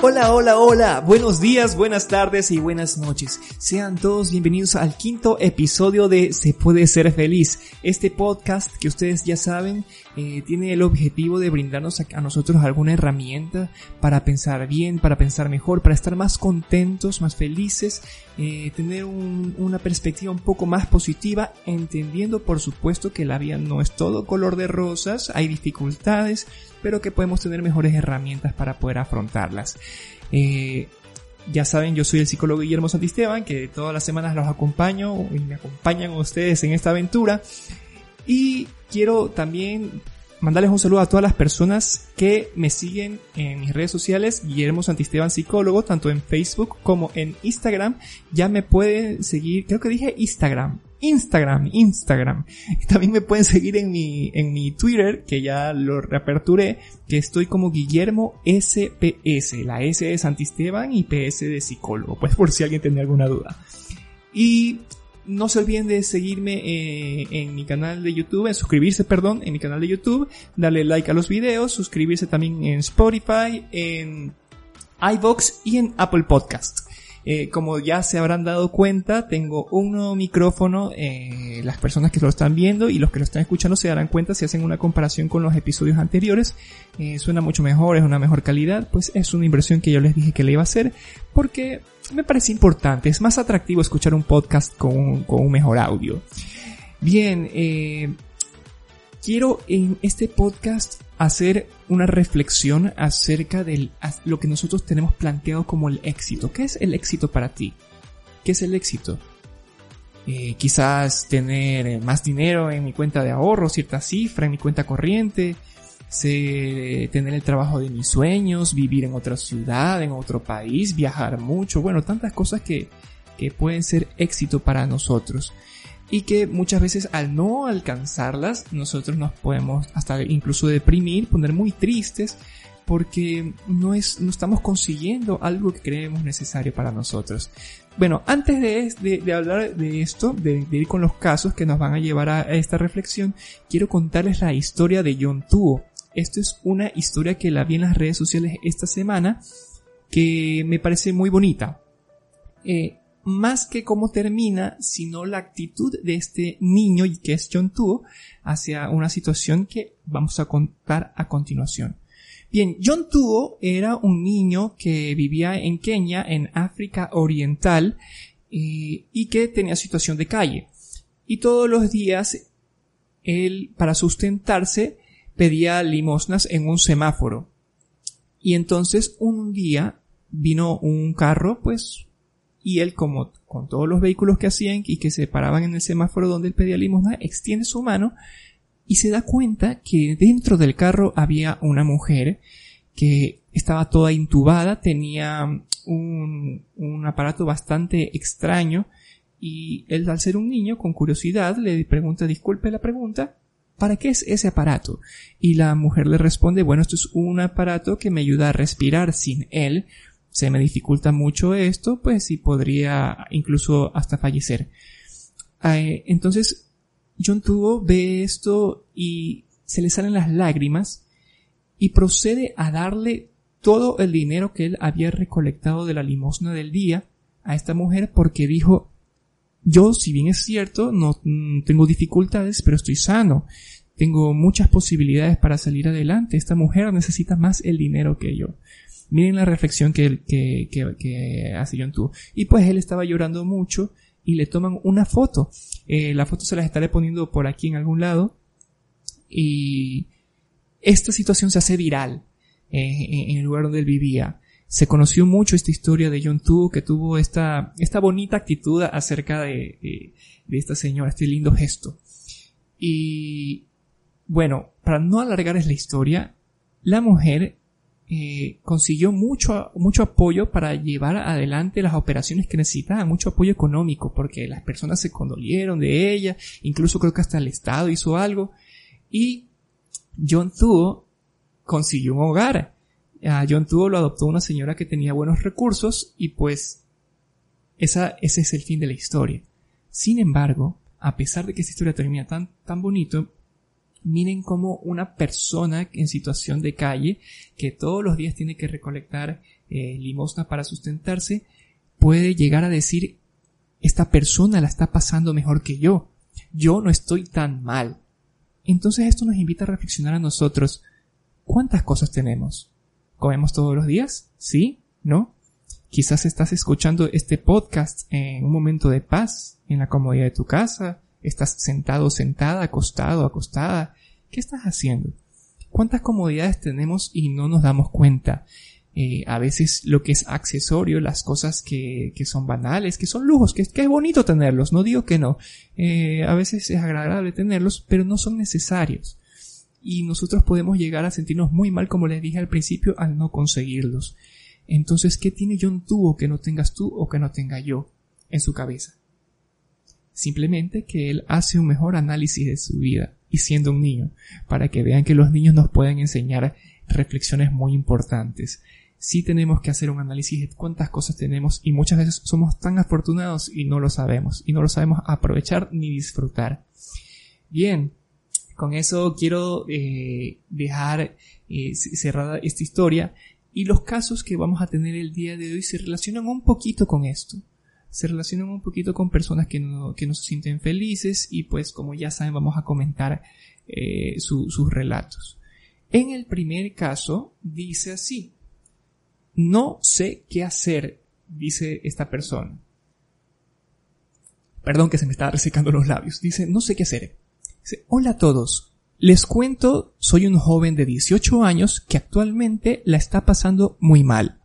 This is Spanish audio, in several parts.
Hola, hola, hola, buenos días, buenas tardes y buenas noches. Sean todos bienvenidos al quinto episodio de Se puede ser feliz. Este podcast que ustedes ya saben eh, tiene el objetivo de brindarnos a, nosotros alguna herramienta para pensar bien, para pensar mejor, para estar más contentos, más felices, eh, tener una perspectiva un poco más positiva, entendiendo por supuesto que la vida no es todo color de rosas, hay dificultades, pero que podemos tener mejores herramientas para poder afrontarlas. Eh, ya saben, yo soy el psicólogo Guillermo Santisteban, que todas las semanas los acompaño y me acompañan ustedes en esta aventura. Y quiero también mandarles un saludo a todas las personas que me siguen en mis redes sociales, Guillermo Santisteban Psicólogo, tanto en Facebook como en Instagram. Ya me pueden seguir, creo que dije Instagram, Instagram, Instagram. También me pueden seguir en mi, en mi Twitter, que ya lo reaperturé, que estoy como Guillermo SPS. La S de Santisteban y PS de psicólogo, pues por si alguien tenía alguna duda. Y no se olviden de seguirme eh, en mi canal de YouTube, en suscribirse, perdón, en mi canal de YouTube, darle like a los videos, suscribirse también en Spotify, en iVox y en Apple Podcast. Eh, como ya se habrán dado cuenta, tengo un nuevo micrófono. Eh, las personas que lo están viendo y los que lo están escuchando se darán cuenta si hacen una comparación con los episodios anteriores. Eh, suena mucho mejor, es una mejor calidad. Pues es una inversión que yo les dije que le iba a hacer porque me parece importante. Es más atractivo escuchar un podcast con un, con un mejor audio. Bien, quiero en este podcast hacer una reflexión acerca de lo que nosotros tenemos planteado como el éxito. ¿Qué es el éxito para ti? ¿Qué es el éxito? Eh, quizás tener más dinero en mi cuenta de ahorro, cierta cifra en mi cuenta corriente, tener el trabajo de mis sueños, vivir en otra ciudad, en otro país, viajar mucho, bueno, tantas cosas que, que pueden ser éxito para nosotros y que muchas veces al no alcanzarlas nosotros nos podemos hasta incluso deprimir, poner muy tristes porque no es no estamos consiguiendo algo que creemos necesario para nosotros. Bueno, antes de, de, hablar de esto, de, ir con los casos que nos van a llevar a, esta reflexión, quiero contarles la historia de John Tuo. Esto es una historia que la vi en las redes sociales esta semana que me parece muy bonita. Eh, más que cómo termina, sino la actitud de este niño, y que es John Tuo, hacia una situación que vamos a contar a continuación. Bien, John Tuo era un niño que vivía en Kenia, en África Oriental, eh, y que tenía situación de calle. Y todos los días, él, para sustentarse, pedía limosnas en un semáforo. Y entonces un día vino un carro, pues y él, como con todos los vehículos que hacían y que se paraban en el semáforo donde él pedía limosna, extiende su mano y se da cuenta que dentro del carro había una mujer que estaba toda intubada, tenía un, un aparato bastante extraño y él al ser un niño con curiosidad le pregunta, disculpe la pregunta, ¿para qué es ese aparato? Y la mujer le responde, bueno, esto es un aparato que me ayuda a respirar. Sin él se me dificulta mucho esto, pues sí podría incluso hasta fallecer. Eh, entonces, John Tuvo ve esto y se le salen las lágrimas y procede a darle todo el dinero que él había recolectado de la limosna del día a esta mujer porque dijo, yo, si bien es cierto, no mm, tengo dificultades, pero estoy sano. Tengo muchas posibilidades para salir adelante. Esta mujer necesita más el dinero que yo. Miren la reflexión que, que, que, hace John Tu. Y pues él estaba llorando mucho y le toman una foto. Eh, la foto se la estaré poniendo por aquí en algún lado. Y esta situación se hace viral eh, en el lugar donde él vivía. Se conoció mucho esta historia de John Tu, que tuvo esta, esta bonita actitud acerca de, de, esta señora, este lindo gesto. Y Bueno, para no alargarles la historia, la mujer eh, consiguió mucho, mucho apoyo para llevar adelante las operaciones que necesitaba, mucho apoyo económico, porque las personas se condolieron de ella, incluso creo que hasta el Estado hizo algo, y John Tuo consiguió un hogar. A John Tuo lo adoptó una señora que tenía buenos recursos y pues esa, ese es el fin de la historia. Sin embargo, a pesar de que esta historia termina tan, tan bonito, miren cómo una persona en situación de calle, que todos los días tiene que recolectar eh, limosna para sustentarse, puede llegar a decir, esta persona la está pasando mejor que yo, yo no estoy tan mal. Entonces esto nos invita a reflexionar a nosotros, ¿cuántas cosas tenemos? ¿Comemos todos los días? ¿Sí? ¿No? Quizás estás escuchando este podcast en un momento de paz, en la comodidad de tu casa, estás sentado, sentada, acostado, acostada. ¿Qué estás haciendo? ¿Cuántas comodidades tenemos y no nos damos cuenta? Eh, a veces lo que es accesorio, las cosas que, que son banales, que son lujos, que, es bonito tenerlos, no digo que no. Eh, a veces es agradable tenerlos, pero no son necesarios. Y nosotros podemos llegar a sentirnos muy mal, como les dije al principio, al no conseguirlos. Entonces, ¿qué tiene John tuvo que no tengas tú o que no tenga yo en su cabeza? Simplemente que él hace un mejor análisis de su vida y siendo un niño, para que vean que los niños nos pueden enseñar reflexiones muy importantes. Sí tenemos que hacer un análisis de cuántas cosas tenemos y muchas veces somos tan afortunados y no lo sabemos, y no lo sabemos aprovechar ni disfrutar. Bien, con eso quiero eh, dejar eh, cerrada esta historia y los casos que vamos a tener el día de hoy se relacionan un poquito con esto. Se relacionan un poquito con personas que no, que no se sienten felices y pues como ya saben vamos a comentar eh, sus relatos. En el primer caso dice así. No sé qué hacer, dice esta persona. Perdón que se me está resecando los labios. Dice, no sé qué hacer. Dice, hola a todos. Les cuento, soy un joven de 18 años que actualmente la está pasando muy mal.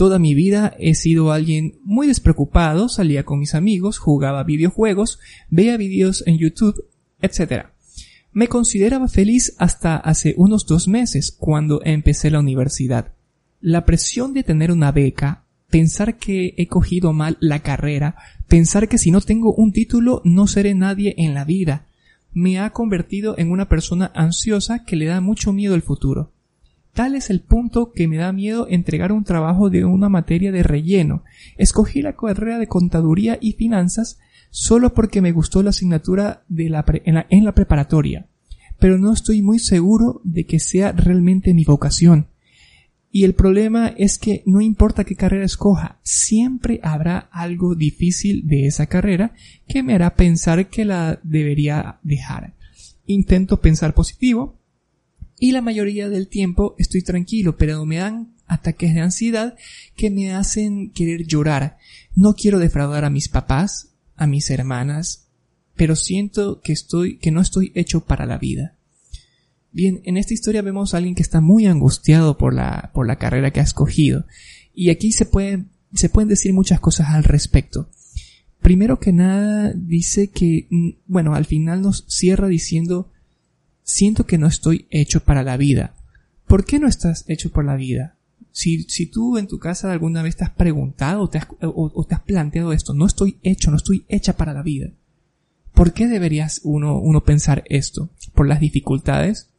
Toda mi vida he sido alguien muy despreocupado, salía con mis amigos, jugaba videojuegos, veía videos en YouTube, etc. Me consideraba feliz hasta hace unos dos meses, cuando empecé la universidad. La presión de tener una beca, pensar que he cogido mal la carrera, pensar que si no tengo un título no seré nadie en la vida, me ha convertido en una persona ansiosa que le da mucho miedo el futuro. Tal es el punto que me da miedo entregar un trabajo de una materia de relleno. Escogí la carrera de contaduría y finanzas solo porque me gustó la asignatura en, la, en la preparatoria, pero no estoy muy seguro de que sea realmente mi vocación. Y el problema es que no importa qué carrera escoja, siempre habrá algo difícil de esa carrera que me hará pensar que la debería dejar. Intento pensar positivo y la mayoría del tiempo estoy tranquilo, pero me dan ataques de ansiedad que me hacen querer llorar. No quiero defraudar a mis papás, a mis hermanas, pero siento que estoy, que no estoy hecho para la vida. Bien, en esta historia vemos a alguien que está muy angustiado por la, por la carrera que ha escogido. Y aquí se pueden, se pueden decir muchas cosas al respecto. Primero que nada, dice que, mm, bueno, al final nos cierra diciendo, siento que no estoy hecho para la vida. ¿Por qué no estás hecho para la vida? Si, si tú en tu casa alguna vez te has preguntado o te has, o te has planteado esto, no estoy hecho, no estoy hecha para la vida. ¿Por qué deberías uno, uno pensar esto? ¿Por las dificultades?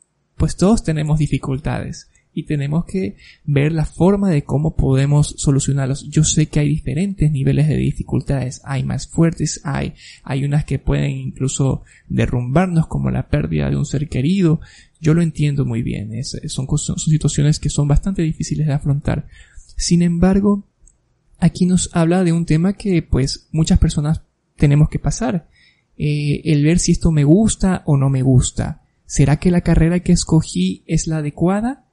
pues todos tenemos dificultades y tenemos que ver la forma de cómo podemos solucionarlos. Yo sé que hay diferentes niveles de dificultades, hay más fuertes, hay, hay unas que pueden incluso derrumbarnos como la pérdida de un ser querido. Yo lo entiendo muy bien, son, son situaciones que son bastante difíciles de afrontar. Sin embargo, aquí nos habla de un tema que pues muchas personas tenemos que pasar. Eh, el ver si esto me gusta o no me gusta ¿Será que la carrera que escogí es la adecuada?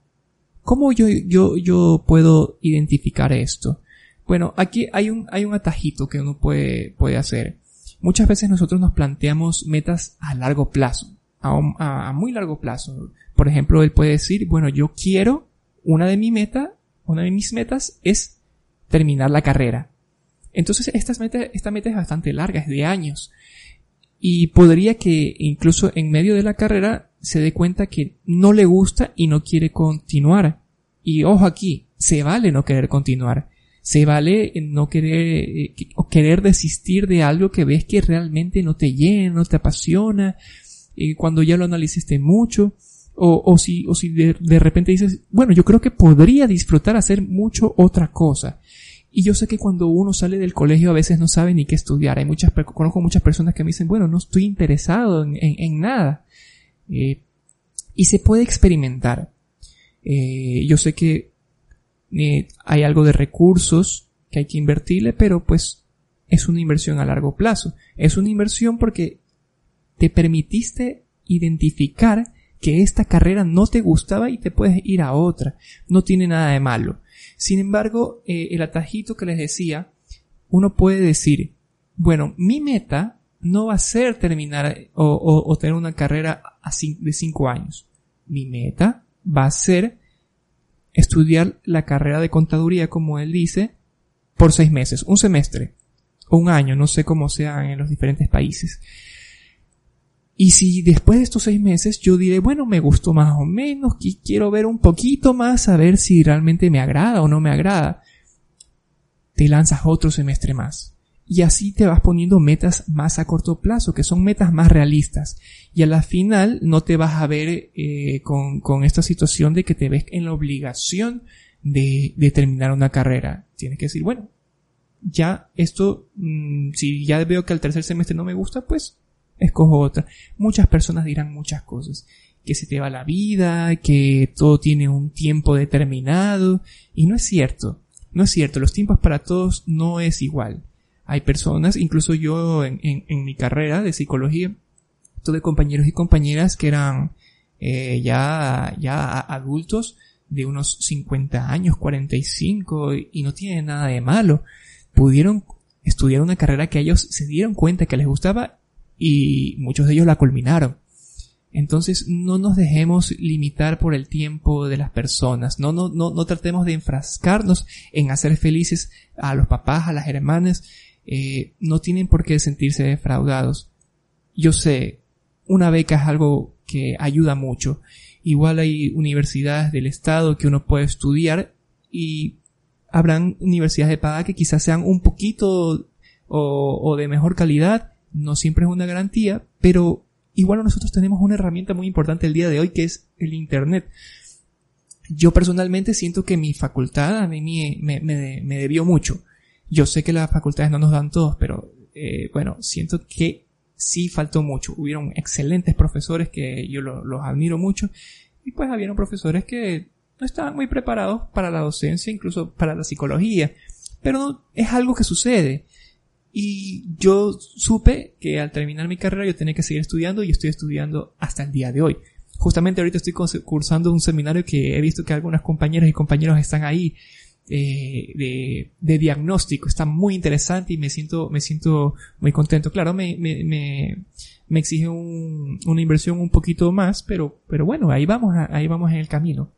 ¿Cómo yo, yo, yo puedo identificar esto? Bueno, aquí hay un, hay un atajito que uno puede, puede hacer. Muchas veces nosotros nos planteamos metas a largo plazo, a, muy largo plazo. Por ejemplo, él puede decir, bueno, yo quiero, una de mi meta, una de mis metas es terminar la carrera. Entonces, esta meta, esta meta es bastante larga, es de años. Y podría que incluso en medio de la carrera se dé cuenta que no le gusta y no quiere continuar. Y ojo aquí, se vale no querer continuar. Se vale no querer eh, o querer desistir de algo que ves que realmente no te llena, no te apasiona, eh, cuando ya lo analiciste mucho, o, o si, o si de, de, repente dices, bueno, yo creo que podría disfrutar hacer mucho otra cosa. Y yo sé que cuando uno sale del colegio a veces no sabe ni qué estudiar. Hay muchas, conozco muchas personas que me dicen, bueno, no estoy interesado en, en, en nada. Eh, y se puede experimentar. Eh, yo sé que eh, hay algo de recursos que hay que invertirle, pero pues es una inversión a largo plazo. Es una inversión porque te permitiste identificar que esta carrera no te gustaba y te puedes ir a otra. No tiene nada de malo. Sin embargo, el atajito que les decía, uno puede decir, bueno, mi meta no va a ser terminar o, o, tener una carrera de cinco años. Mi meta va a ser estudiar la carrera de contaduría, como él dice, por seis meses, un semestre, o un año, no sé cómo sean en los diferentes países. Y si después de estos seis meses yo diré, bueno, me gustó más o menos, quiero ver un poquito más a ver si realmente me agrada o no me agrada, te lanzas otro semestre más. Y así te vas poniendo metas más a corto plazo, que son metas más realistas. Y a la final no te vas a ver eh, con, con, esta situación de que te ves en la obligación de, de terminar una carrera. Tienes que decir, bueno, ya esto, mmm, si ya veo que al tercer semestre no me gusta, pues escojo otra. Muchas personas dirán muchas cosas. Que se te va la vida, que todo tiene un tiempo determinado. Y no es cierto. No es cierto. Los tiempos para todos no es igual. Hay personas, incluso yo en, mi carrera de psicología, tuve compañeros y compañeras que eran eh, ya, ya adultos de unos 50 años, 45, y no tiene nada de malo. Pudieron estudiar una carrera que ellos se dieron cuenta que les gustaba y muchos de ellos la culminaron. Entonces no nos dejemos limitar por el tiempo de las personas, no, no, no, no tratemos de enfrascarnos en hacer felices a los papás, a las hermanas, eh, no tienen por qué sentirse defraudados. Yo sé, una beca es algo que ayuda mucho. Igual hay universidades del Estado que uno puede estudiar y habrán universidades de paga que quizás sean un poquito o, de mejor calidad no siempre es una garantía, pero igual nosotros tenemos una herramienta muy importante el día de hoy que es el Internet. Yo personalmente siento que mi facultad a mí me, me debió mucho. Yo sé que las facultades no nos dan todos, pero eh, bueno, siento que sí faltó mucho. Hubieron excelentes profesores que yo los admiro mucho y pues habían profesores que no estaban muy preparados para la docencia, incluso para la psicología. Pero es algo que sucede. Y yo supe que al terminar mi carrera yo tenía que seguir estudiando y estoy estudiando hasta el día de hoy. Justamente ahorita estoy cursando un seminario que he visto que algunas compañeras y compañeros están ahí eh, de, de, diagnóstico. Está muy interesante y me siento, me siento muy contento. Claro, me, me, me, me exige un, una inversión un poquito más, pero, pero bueno, ahí vamos, ahí vamos en el camino.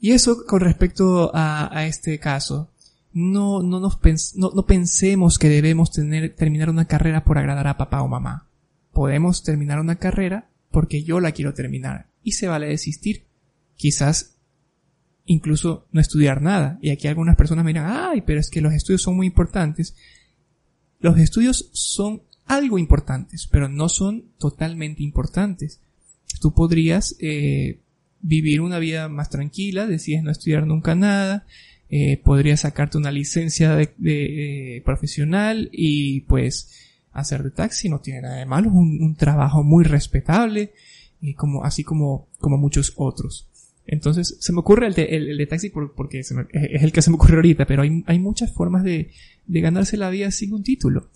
Y eso con respecto a, a este caso no, no, nos no, no pensemos que debemos tener, terminar una carrera por agradar a papá o mamá. Podemos terminar una carrera porque yo la quiero terminar y se vale desistir. Quizás incluso no estudiar nada. Y aquí algunas personas me dirán, ay, pero es que los estudios son muy importantes. Los estudios son algo importantes, pero no son totalmente importantes. Tú podrías eh, vivir una vida más tranquila, decides no estudiar nunca nada, eh, podrías sacarte una licencia de, de, profesional y pues hacer de taxi no tiene nada de malo, un, un trabajo muy respetable, y como, así como, como muchos otros. Entonces, se me ocurre el de, taxi porque es el que se me ocurre ahorita, pero hay, muchas formas de, ganarse la vida sin un título.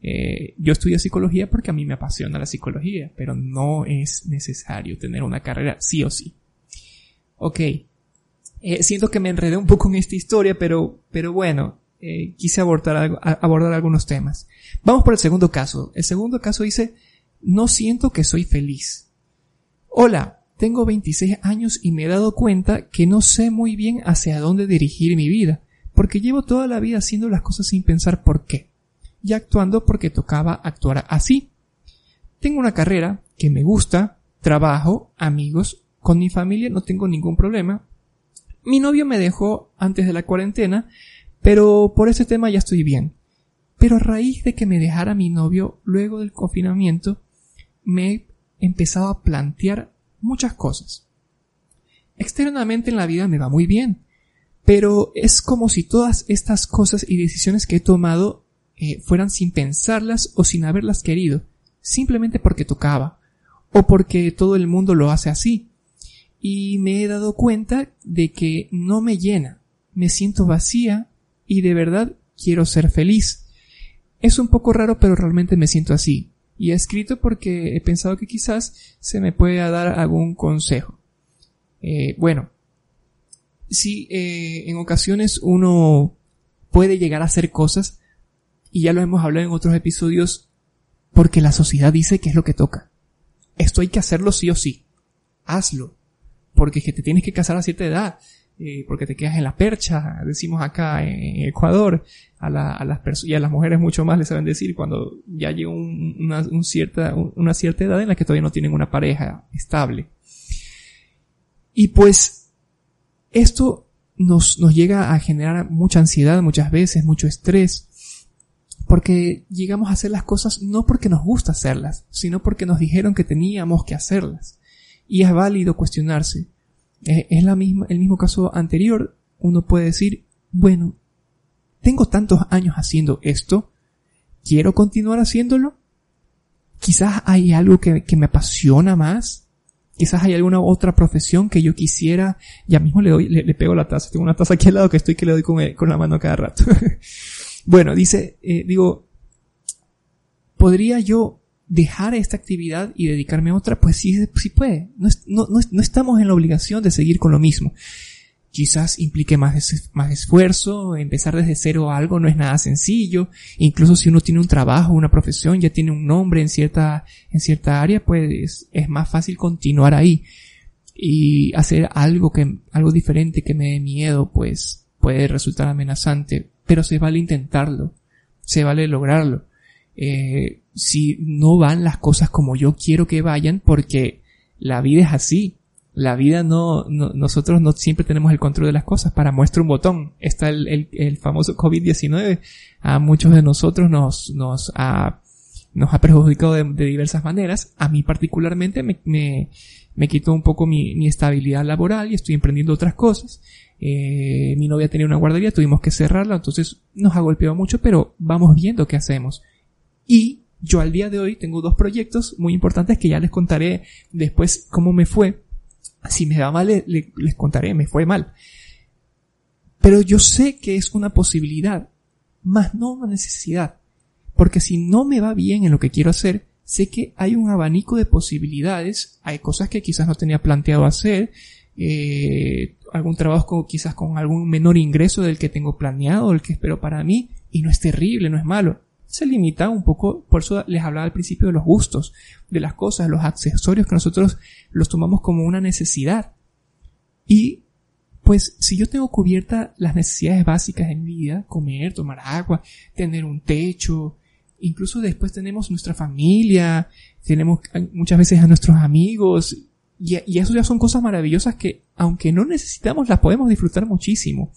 Eh, yo estudio psicología porque a mí me apasiona la psicología, pero no es necesario tener una carrera sí o sí. Ok, eh, siento que me enredé un poco en esta historia, pero, pero bueno, eh, quise abordar, abordar algunos temas. Vamos por el segundo caso. El segundo caso dice, no siento que soy feliz. Hola, tengo 26 años y me he dado cuenta que no sé muy bien hacia dónde dirigir mi vida, porque llevo toda la vida haciendo las cosas sin pensar por qué, y actuando porque tocaba actuar así. Tengo una carrera que me gusta, trabajo, amigos, con mi familia no tengo ningún problema. Mi novio me dejó antes de la cuarentena, pero por ese tema ya estoy bien. Pero a raíz de que me dejara mi novio luego del confinamiento, me he empezado a plantear muchas cosas. Externamente en la vida me va muy bien, pero es como si todas estas cosas y decisiones que he tomado eh, fueran sin pensarlas o sin haberlas querido, simplemente porque tocaba, o porque todo el mundo lo hace así. Y me he dado cuenta de que no me llena, me siento vacía y de verdad quiero ser feliz. Es un poco raro, pero realmente me siento así. Y he escrito porque he pensado que quizás se me pueda dar algún consejo. Eh, bueno, si eh, en ocasiones uno puede llegar a hacer cosas, y ya lo hemos hablado en otros episodios, porque la sociedad dice que es lo que toca. Esto hay que hacerlo sí o sí. Hazlo. Porque es que te tienes que casar a cierta edad. Eh, porque te quedas en la percha, decimos acá en Ecuador, a, las y a las mujeres mucho más les saben decir cuando ya llega una, cierta, una cierta edad en la que todavía no tienen una pareja estable. Y pues, esto nos, nos llega a generar mucha ansiedad muchas veces, mucho estrés, porque llegamos a hacer las cosas no porque nos gusta hacerlas, sino porque nos dijeron que teníamos que hacerlas. Y es válido cuestionarse. Es la misma, el mismo caso anterior. Uno puede decir, bueno, tengo tantos años haciendo esto, quiero continuar haciéndolo. Quizás hay algo que, que me apasiona más. Quizás hay alguna otra profesión que yo quisiera. Ya mismo le doy, le, pego la taza. Tengo una taza aquí al lado que estoy que le doy con, con la mano cada rato. Bueno, dice, eh, digo, ¿podría yo dejar esta actividad y dedicarme a otra? Pues sí, sí puede. No, no, no, estamos en la obligación de seguir con lo mismo. Quizás implique más, más esfuerzo, empezar desde cero algo no es nada sencillo. Incluso si uno tiene un trabajo, una profesión, ya tiene un nombre en cierta, en cierta área, pues es más fácil continuar ahí. Y hacer algo que, algo diferente que me dé miedo, pues puede resultar amenazante pero se vale intentarlo, se vale lograrlo. Eh, si no van las cosas como yo quiero que vayan, porque la vida es así. La vida no, nosotros no siempre tenemos el control de las cosas. Para muestra un botón. Está el, el, famoso COVID-19. A muchos de nosotros nos, nos ha, nos ha perjudicado de, diversas maneras. A mí particularmente me, me, me quitó un poco mi, mi estabilidad laboral y estoy emprendiendo otras cosas. Eh, mi novia tenía una guardería, tuvimos que cerrarla, entonces nos ha golpeado mucho, pero vamos viendo qué hacemos. Y yo al día de hoy tengo dos proyectos muy importantes que ya les contaré después cómo me fue. Si me va mal, les contaré, me fue mal. Pero yo sé que es una posibilidad, más no una necesidad. Porque si no me va bien en lo que quiero hacer, sé que hay un abanico de posibilidades, hay cosas que quizás no tenía planteado hacer, eh, algún trabajo quizás con algún menor ingreso del que tengo planeado, el que espero para mí, y no es terrible, no es malo. Se limita un poco, por eso les hablaba al principio de los gustos, de las cosas, los accesorios que nosotros los tomamos como una necesidad. Y pues si yo tengo cubierta las necesidades básicas de mi vida, comer, tomar agua, tener un techo, incluso después tenemos nuestra familia, tenemos muchas veces a nuestros amigos, y, y eso ya son cosas maravillosas que, aunque no necesitamos, las podemos disfrutar muchísimo.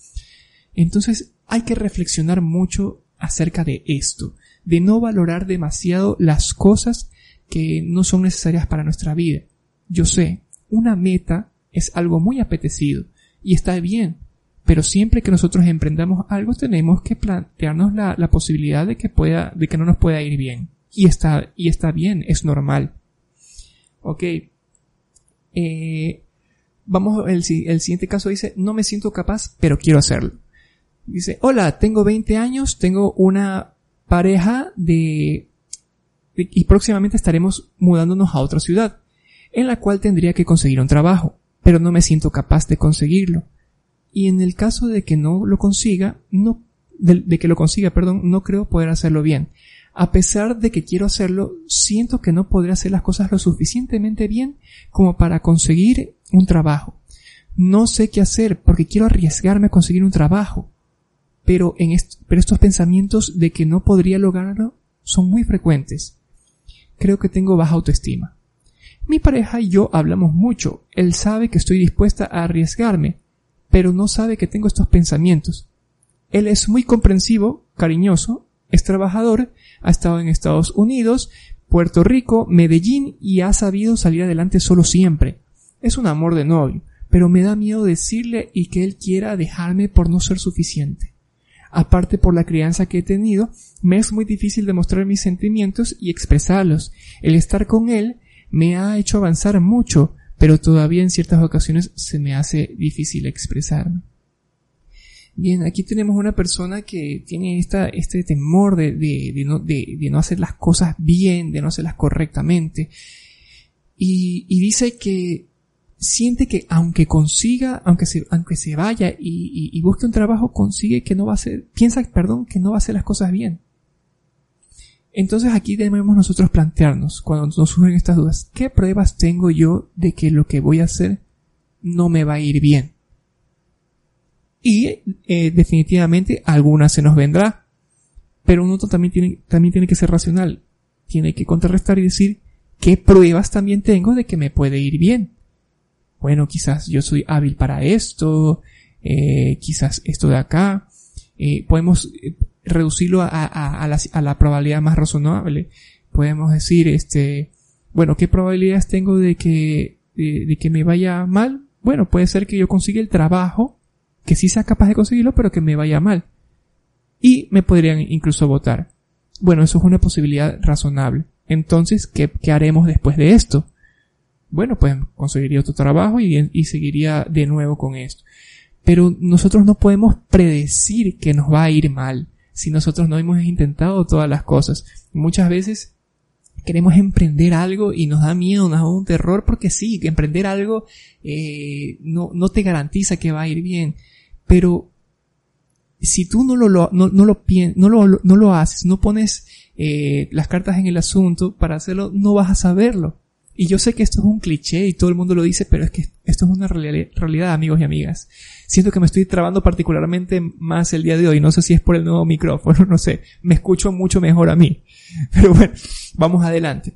Entonces hay que reflexionar mucho acerca de esto, de no valorar demasiado las cosas que no son necesarias para nuestra vida. Yo sé, una meta es algo muy apetecido y está bien, pero siempre que nosotros emprendamos algo tenemos que plantearnos la, posibilidad de que pueda, de que no nos pueda ir bien. Y está, y está bien, es normal. Ok, eh, vamos, el, el siguiente caso dice, no me siento capaz, pero quiero hacerlo. Dice, hola, tengo 20 años, tengo una pareja de, y próximamente estaremos mudándonos a otra ciudad, en la cual tendría que conseguir un trabajo, pero no me siento capaz de conseguirlo. Y en el caso de que no lo consiga, no, de que lo consiga, perdón, no creo poder hacerlo bien. A pesar de que quiero hacerlo, siento que no podré hacer las cosas lo suficientemente bien como para conseguir un trabajo. No sé qué hacer porque quiero arriesgarme a conseguir un trabajo. Pero, en pero estos pensamientos de que no podría lograrlo son muy frecuentes. Creo que tengo baja autoestima. Mi pareja y yo hablamos mucho. Él sabe que estoy dispuesta a arriesgarme, pero no sabe que tengo estos pensamientos. Él es muy comprensivo, cariñoso, es trabajador, ha estado en Estados Unidos, Puerto Rico, Medellín y ha sabido salir adelante solo siempre. Es un amor de novio, pero me da miedo decirle y que él quiera dejarme por no ser suficiente. Aparte por la crianza que he tenido, me es muy difícil demostrar mis sentimientos y expresarlos. El estar con él me ha hecho avanzar mucho, pero todavía en ciertas ocasiones se me hace difícil expresarme. Bien, aquí tenemos una persona que tiene esta, este temor de, de, no, de, no, hacer las cosas bien, de no hacerlas correctamente. Y, y, dice que siente que aunque consiga, aunque se, aunque se vaya y, busque un trabajo, consigue que no va a hacer, piensa, perdón, que no va a hacer las cosas bien. Entonces aquí debemos nosotros plantearnos, cuando nos surgen estas dudas, ¿qué pruebas tengo yo de que lo que voy a hacer no me va a ir bien? Y eh, definitivamente alguna se nos vendrá. Pero uno también tiene, también tiene que ser racional. Tiene que contrarrestar y decir, ¿qué pruebas también tengo de que me puede ir bien? Bueno, quizás yo soy hábil para esto, eh, quizás esto de acá. Eh, podemos reducirlo a, la, probabilidad más razonable. Podemos decir, este, bueno, ¿qué probabilidades tengo de que, de, que me vaya mal? Bueno, puede ser que yo consiga el trabajo, que sí sea capaz de conseguirlo, pero que me vaya mal. Y me podrían incluso votar. Bueno, eso es una posibilidad razonable. Entonces, ¿qué, qué haremos después de esto? Bueno, pues conseguiría otro trabajo y, y seguiría de nuevo con esto. Pero nosotros no podemos predecir que nos va a ir mal si nosotros no hemos intentado todas las cosas. Muchas veces queremos emprender algo y nos da miedo, nos da un terror porque sí, que emprender algo eh, no, no te garantiza que va a ir bien. Pero si tú no lo, no, no lo, no lo, no lo haces, no pones eh, las cartas en el asunto para hacerlo, no vas a saberlo. Y yo sé que esto es un cliché y todo el mundo lo dice, pero es que esto es una realidad, amigos y amigas. Siento que me estoy trabando particularmente más el día de hoy. No sé si es por el nuevo micrófono, no sé. Me escucho mucho mejor a mí. Pero bueno, vamos adelante.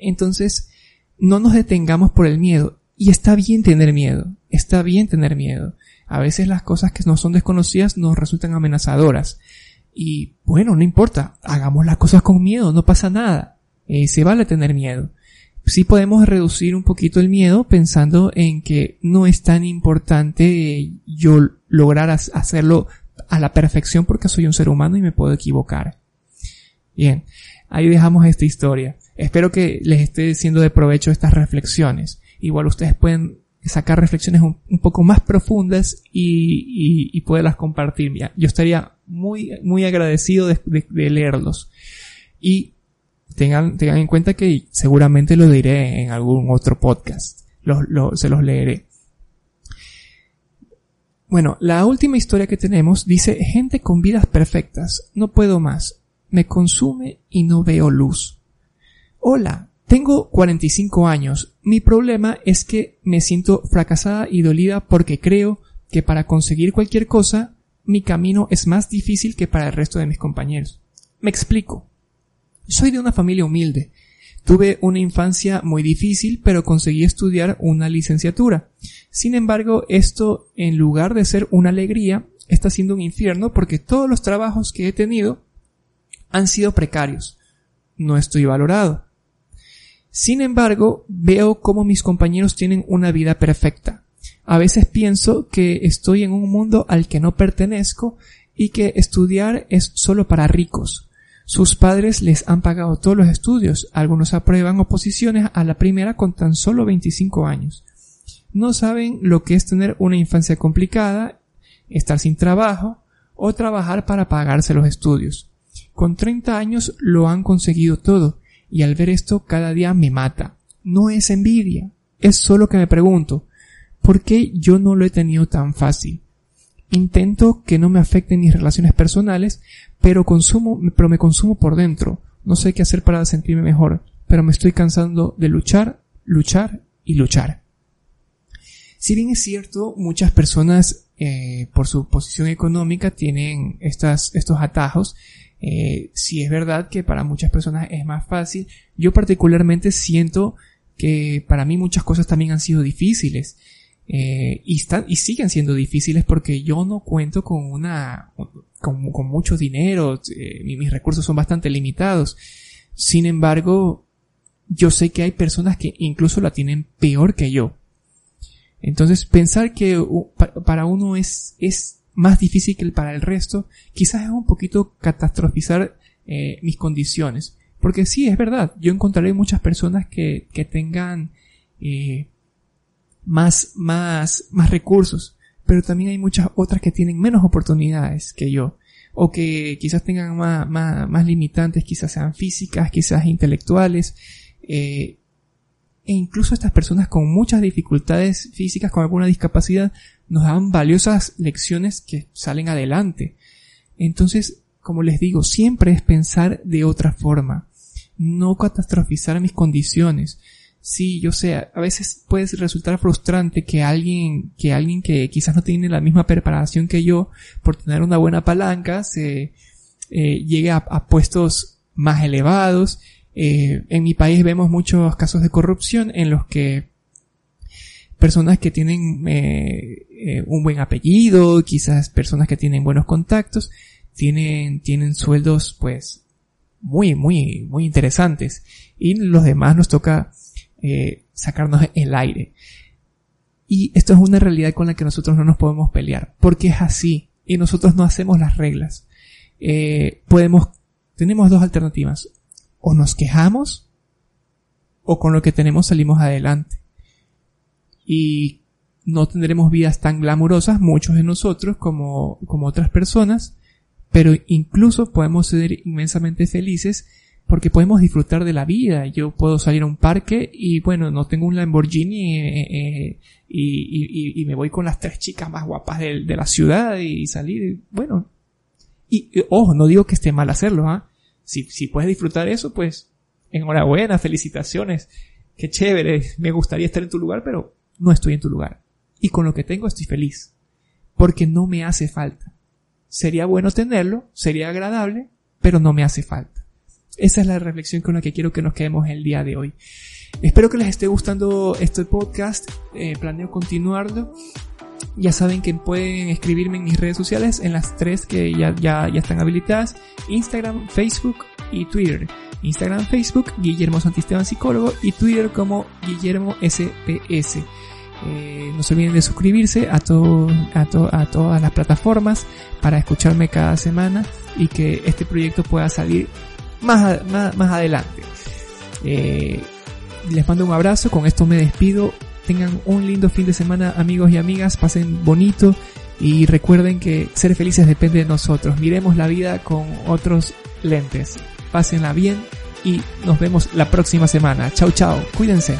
Entonces, no nos detengamos por el miedo. Y está bien tener miedo. Está bien tener miedo. A veces las cosas que no son desconocidas nos resultan amenazadoras. Y bueno, no importa. Hagamos las cosas con miedo. No pasa nada. Eh, se vale tener miedo sí podemos reducir un poquito el miedo pensando en que no es tan importante yo lograr hacerlo a la perfección porque soy un ser humano y me puedo equivocar. Bien, ahí dejamos esta historia. Espero que les esté siendo de provecho estas reflexiones. Igual ustedes pueden sacar reflexiones un, poco más profundas y, y, poderlas compartir. Yo estaría muy, muy agradecido de, de leerlos. Y tengan, tengan en cuenta que seguramente lo diré en algún otro podcast. se los leeré. Bueno, la última historia que tenemos dice, gente con vidas perfectas, no puedo más, me consume y no veo luz. Hola, tengo 45 años, mi problema es que me siento fracasada y dolida porque creo que para conseguir cualquier cosa, mi camino es más difícil que para el resto de mis compañeros. Me explico. Soy de una familia humilde. Tuve una infancia muy difícil, pero conseguí estudiar una licenciatura. Sin embargo, esto, en lugar de ser una alegría, está siendo un infierno porque todos los trabajos que he tenido han sido precarios. No estoy valorado. Sin embargo, veo cómo mis compañeros tienen una vida perfecta. A veces pienso que estoy en un mundo al que no pertenezco y que estudiar es solo para ricos. Sus padres les han pagado todos los estudios, algunos aprueban oposiciones a la primera con tan solo 25 años. No saben lo que es tener una infancia complicada, estar sin trabajo o trabajar para pagarse los estudios. Con 30 años lo han conseguido todo y al ver esto cada día me mata. No es envidia, es solo que me pregunto, ¿por qué yo no lo he tenido tan fácil? Intento que no me afecten mis relaciones personales, pero consumo, pero me consumo por dentro. No sé qué hacer para sentirme mejor, pero me estoy cansando de luchar, luchar y luchar. Si bien es cierto, muchas personas eh, por su posición económica tienen estas, estos atajos, eh, si es verdad que para muchas personas es más fácil, yo particularmente siento que para mí muchas cosas también han sido difíciles. Eh, y, están, y siguen siendo difíciles porque yo no cuento con una, con, mucho dinero, eh, mis recursos son bastante limitados. Sin embargo, yo sé que hay personas que incluso la tienen peor que yo. Entonces, pensar que para uno es, es más difícil que para el resto, quizás es un poquito catastrofizar eh, mis condiciones. Porque sí, es verdad, yo encontraré muchas personas que, que tengan más, más, más recursos, pero también hay muchas otras que tienen menos oportunidades que yo, o que quizás tengan más, más, más limitantes, quizás sean físicas, quizás intelectuales, eh, e incluso estas personas con muchas dificultades físicas, con alguna discapacidad, nos dan valiosas lecciones que salen adelante. Entonces, como les digo, siempre es pensar de otra forma, no catastrofizar mis condiciones. Sí, yo sé, a veces puede resultar frustrante que alguien, que alguien que quizás no tiene la misma preparación que yo, por tener una buena palanca, se eh, llegue a, puestos más elevados. Eh, en mi país vemos muchos casos de corrupción en los que personas que tienen eh, un buen apellido, quizás personas que tienen buenos contactos, tienen, tienen sueldos pues muy, muy, muy interesantes. Y los demás nos toca eh, sacarnos el aire. Y esto es una realidad con la que nosotros no nos podemos pelear, porque es así, y nosotros no hacemos las reglas. Eh, podemos, tenemos dos alternativas. O nos quejamos, o con lo que tenemos salimos adelante. Y no tendremos vidas tan glamurosas, muchos de nosotros, como, como otras personas, pero incluso podemos ser inmensamente felices porque podemos disfrutar de la vida. Yo puedo salir a un parque y bueno, no tengo un Lamborghini eh, eh, y, me voy con las tres chicas más guapas de, la ciudad y salir, bueno. Y, ojo, no digo que esté mal hacerlo, ¿ah? Si, si puedes disfrutar eso, pues enhorabuena, felicitaciones, qué chévere, me gustaría estar en tu lugar, pero no estoy en tu lugar. Y con lo que tengo estoy feliz, porque no me hace falta. Sería bueno tenerlo, sería agradable, pero no me hace falta. Esa es la reflexión con la que quiero que nos quedemos el día de hoy. Espero que les esté gustando este podcast. Eh, planeo continuarlo. Ya saben que pueden escribirme en mis redes sociales, en las tres que ya, ya, ya están habilitadas. Instagram, Facebook y Twitter. Instagram, Facebook, Guillermo Santisteban Psicólogo y Twitter como Guillermo SPS. Eh, no se olviden de suscribirse a, a, a todas las plataformas para escucharme cada semana y que este proyecto pueda salir más, más, adelante. Eh, les mando un abrazo, con esto me despido. Tengan un lindo fin de semana amigos y amigas, pasen bonito y recuerden que ser felices depende de nosotros. Miremos la vida con otros lentes. Pásenla bien y nos vemos la próxima semana. Chao, chao. Cuídense.